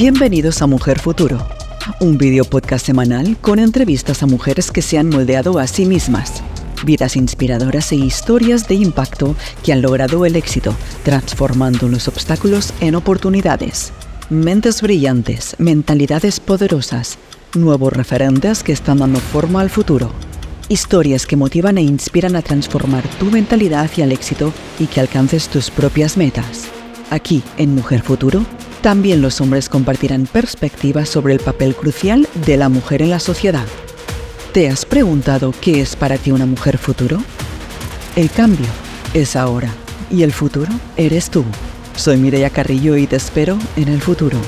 Bienvenidos a Mujer Futuro, un video podcast semanal con entrevistas a mujeres que se han moldeado a sí mismas, vidas inspiradoras e historias de impacto que han logrado el éxito, transformando los obstáculos en oportunidades. Mentes brillantes, mentalidades poderosas, nuevos referentes que están dando forma al futuro. Historias que motivan e inspiran a transformar tu mentalidad hacia el éxito y que alcances tus propias metas. Aquí, en Mujer Futuro, también los hombres compartirán perspectivas sobre el papel crucial de la mujer en la sociedad. ¿Te has preguntado qué es para ti una mujer futuro? El cambio es ahora y el futuro eres tú. Soy Mireia Carrillo y te espero en el futuro.